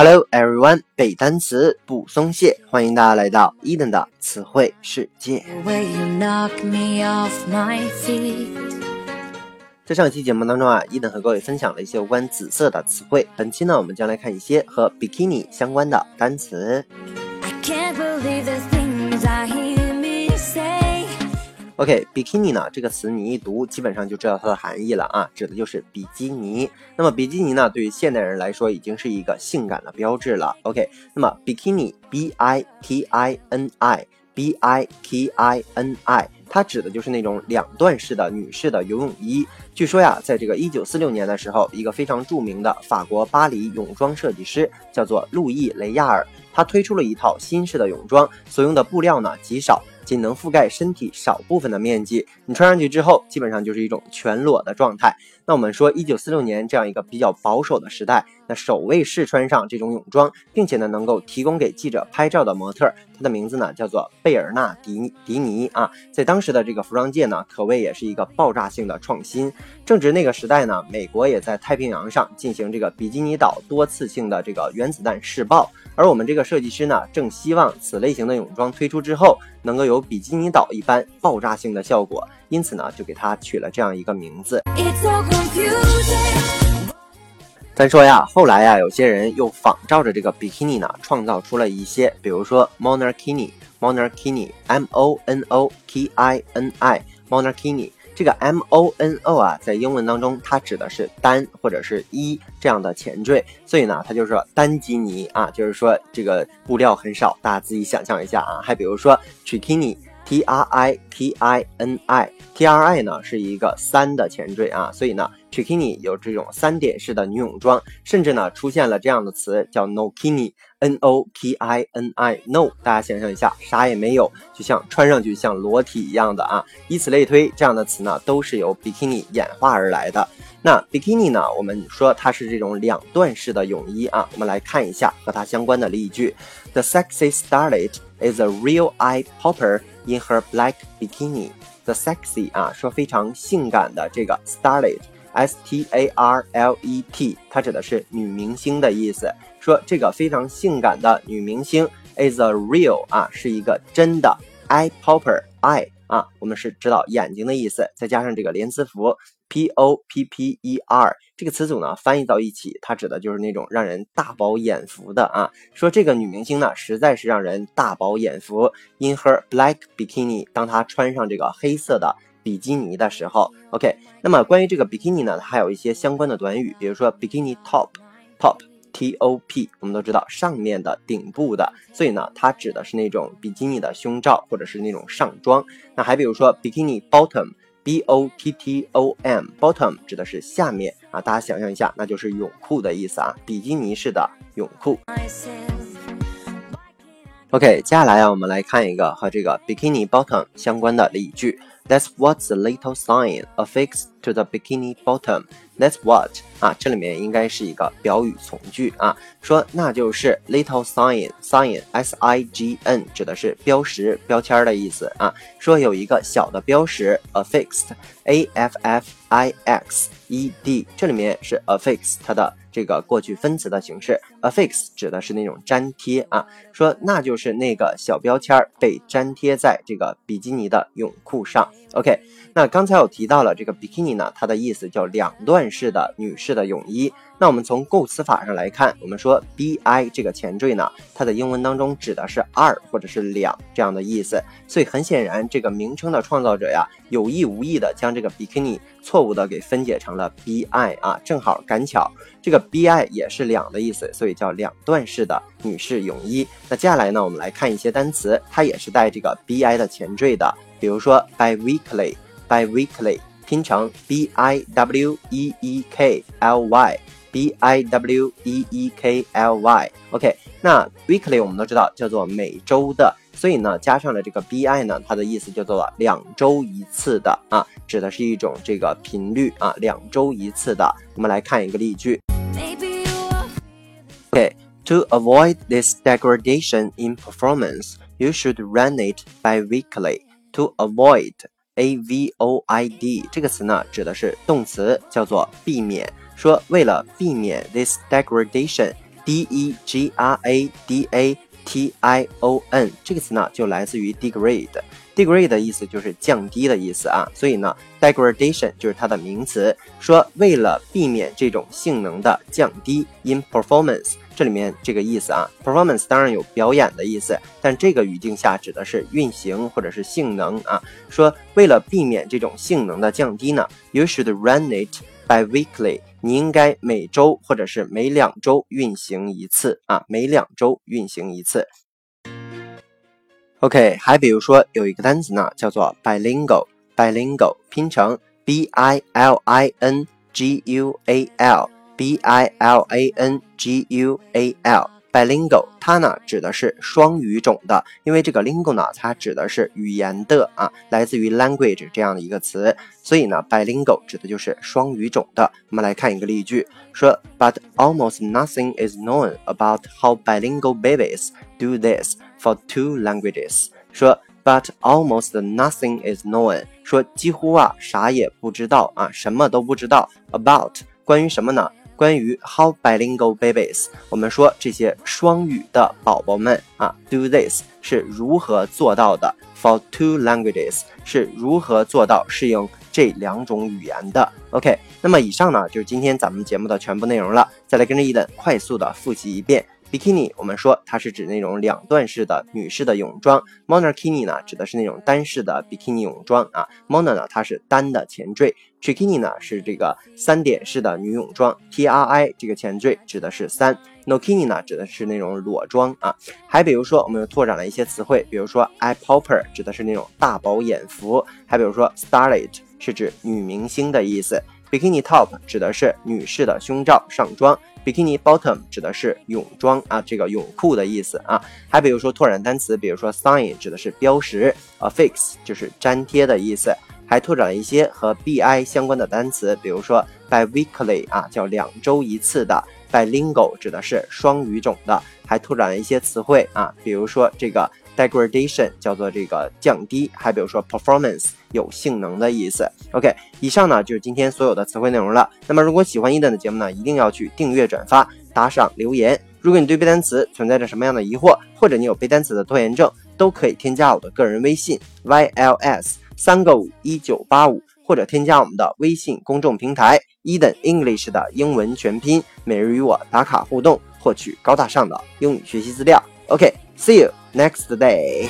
Hello everyone，背单词不松懈，欢迎大家来到伊登的词汇世界。在上期节目当中啊，伊登和各位分享了一些有关紫色的词汇。本期呢，我们将来看一些和 bikini 相关的单词。OK，bikini 呢这个词你一读，基本上就知道它的含义了啊，指的就是比基尼。那么比基尼呢，对于现代人来说已经是一个性感的标志了。OK，那么 bikini，b i k i n i，b i k i n i，它指的就是那种两段式的女士的游泳衣。据说呀，在这个一九四六年的时候，一个非常著名的法国巴黎泳装设计师叫做路易雷亚尔，他推出了一套新式的泳装，所用的布料呢极少。仅能覆盖身体少部分的面积，你穿上去之后，基本上就是一种全裸的状态。那我们说，一九四六年这样一个比较保守的时代，那首位试穿上这种泳装，并且呢能够提供给记者拍照的模特，她的名字呢叫做贝尔纳迪迪尼啊，在当时的这个服装界呢，可谓也是一个爆炸性的创新。正值那个时代呢，美国也在太平洋上进行这个比基尼岛多次性的这个原子弹试爆。而我们这个设计师呢，正希望此类型的泳装推出之后，能够有比基尼岛一般爆炸性的效果，因此呢，就给它取了这样一个名字。咱说呀，后来呀，有些人又仿照着这个 bikini 呢，创造出了一些，比如说 monarchini，monarchini，m o n o k i n i，monarchini。这个 M O N O 啊，在英文当中，它指的是单或者是一这样的前缀，所以呢，它就是说单基尼啊，就是说这个布料很少，大家自己想象一下啊。还比如说 Trikini，T R I T I N I，T R I 呢是一个三的前缀啊，所以呢。Trikini 有这种三点式的女泳装，甚至呢出现了这样的词叫 Nokini，N O K I N I，No，大家想象一下，啥也没有，就像穿上去像裸体一样的啊，以此类推，这样的词呢都是由 Bikini 演化而来的。那 Bikini 呢，我们说它是这种两段式的泳衣啊，我们来看一下和它相关的例句：The sexy starlet is a real eye popper in her black bikini。The sexy 啊，说非常性感的这个 starlet。S T A R L E T，它指的是女明星的意思。说这个非常性感的女明星 is a real 啊，是一个真的 eye popper eye 啊，我们是知道眼睛的意思，再加上这个连词符 P O P P E R 这个词组呢，翻译到一起，它指的就是那种让人大饱眼福的啊。说这个女明星呢，实在是让人大饱眼福。In her black bikini，当她穿上这个黑色的。比基尼的时候，OK，那么关于这个 bikini 呢，它还有一些相关的短语，比如说 bikini top，top T O P，我们都知道上面的顶部的，所以呢，它指的是那种比基尼的胸罩或者是那种上装。那还比如说 bikini bottom，B O T T O M，bottom 指的是下面啊，大家想象一下，那就是泳裤的意思啊，比基尼式的泳裤。OK，接下来啊，我们来看一个和这个 bikini bottom 相关的例句。That's what the little sign affixed to the bikini bottom. That's what 啊，这里面应该是一个表语从句啊，说那就是 little sign sign s i g n 指的是标识标签的意思啊，说有一个小的标识 affixed a f f i x e d，这里面是 affix 它的。这个过去分词的形式，affix 指的是那种粘贴啊，说那就是那个小标签被粘贴在这个比基尼的泳裤上。OK，那刚才我提到了这个 bikini 呢，它的意思叫两段式的女士的泳衣。那我们从构词法上来看，我们说 bi 这个前缀呢，它的英文当中指的是二或者是两这样的意思，所以很显然这个名称的创造者呀，有意无意的将这个 bikini 错误的给分解成了 bi 啊，正好赶巧这个 bi 也是两的意思，所以叫两段式的女士泳衣。那接下来呢，我们来看一些单词，它也是带这个 bi 的前缀的，比如说 biweekly，biweekly 拼成 b i w e e k l y。b i w e e k l y，OK，那 weekly 我们都知道叫做每周的，所以呢加上了这个 b i 呢，它的意思叫做两周一次的啊，指的是一种这个频率啊，两周一次的。我们来看一个例句，OK，to avoid this degradation in performance, you should run it bi-weekly. To avoid, a v o i d 这个词呢，指的是动词，叫做避免。说为了避免 this degradation d e g r a d a t i o n 这个词呢，就来自于 degrade。 Degrade 的意思就是降低的意思啊，所以呢，degradation 就是它的名词。说为了避免这种性能的降低，in performance 这里面这个意思啊，performance 当然有表演的意思，但这个语境下指的是运行或者是性能啊。说为了避免这种性能的降低呢，you should run it by weekly，你应该每周或者是每两周运行一次啊，每两周运行一次。OK，还比如说有一个单词呢，叫做 bilingual，bilingual 拼成 b i l i n g u a l，b i l a n g u a l Bilingual，它呢指的是双语种的，因为这个 lingual 呢它指的是语言的啊，来自于 language 这样的一个词，所以呢 bilingual 指的就是双语种的。我们来看一个例句，说 But almost nothing is known about how bilingual babies do this. For two languages，说，but almost nothing is known，说几乎啊啥也不知道啊，什么都不知道 about 关于什么呢？关于 how bilingual babies，我们说这些双语的宝宝们啊，do this 是如何做到的？For two languages 是如何做到适应这两种语言的？OK，那么以上呢就是今天咱们节目的全部内容了，再来跟着伊登快速的复习一遍。bikini，我们说它是指那种两段式的女士的泳装，monokini 呢指的是那种单式的 bikini 泳装啊，mono 呢它是单的前缀，trikini 呢是这个三点式的女泳装，tri 这个前缀指的是三，nokini 呢指的是那种裸装啊。还比如说，我们又拓展了一些词汇，比如说 eye popper 指的是那种大饱眼福，还比如说 starlet 是指女明星的意思，bikini top 指的是女士的胸罩上装。Bikini bottom 指的是泳装啊，这个泳裤的意思啊。还比如说拓展单词，比如说 sign 指的是标识，affix 就是粘贴的意思。还拓展了一些和 bi 相关的单词，比如说 biweekly 啊，叫两周一次的；bilingual 指的是双语种的。还拓展了一些词汇啊，比如说这个。Degradation 叫做这个降低，还比如说 performance 有性能的意思。OK，以上呢就是今天所有的词汇内容了。那么如果喜欢伊登的节目呢，一定要去订阅、转发、打赏、留言。如果你对背单词存在着什么样的疑惑，或者你有背单词的拖延症，都可以添加我的个人微信 yls 三个五一九八五，或者添加我们的微信公众平台伊登 English 的英文全拼，每日与我打卡互动，获取高大上的英语学习资料。OK，see you。next day.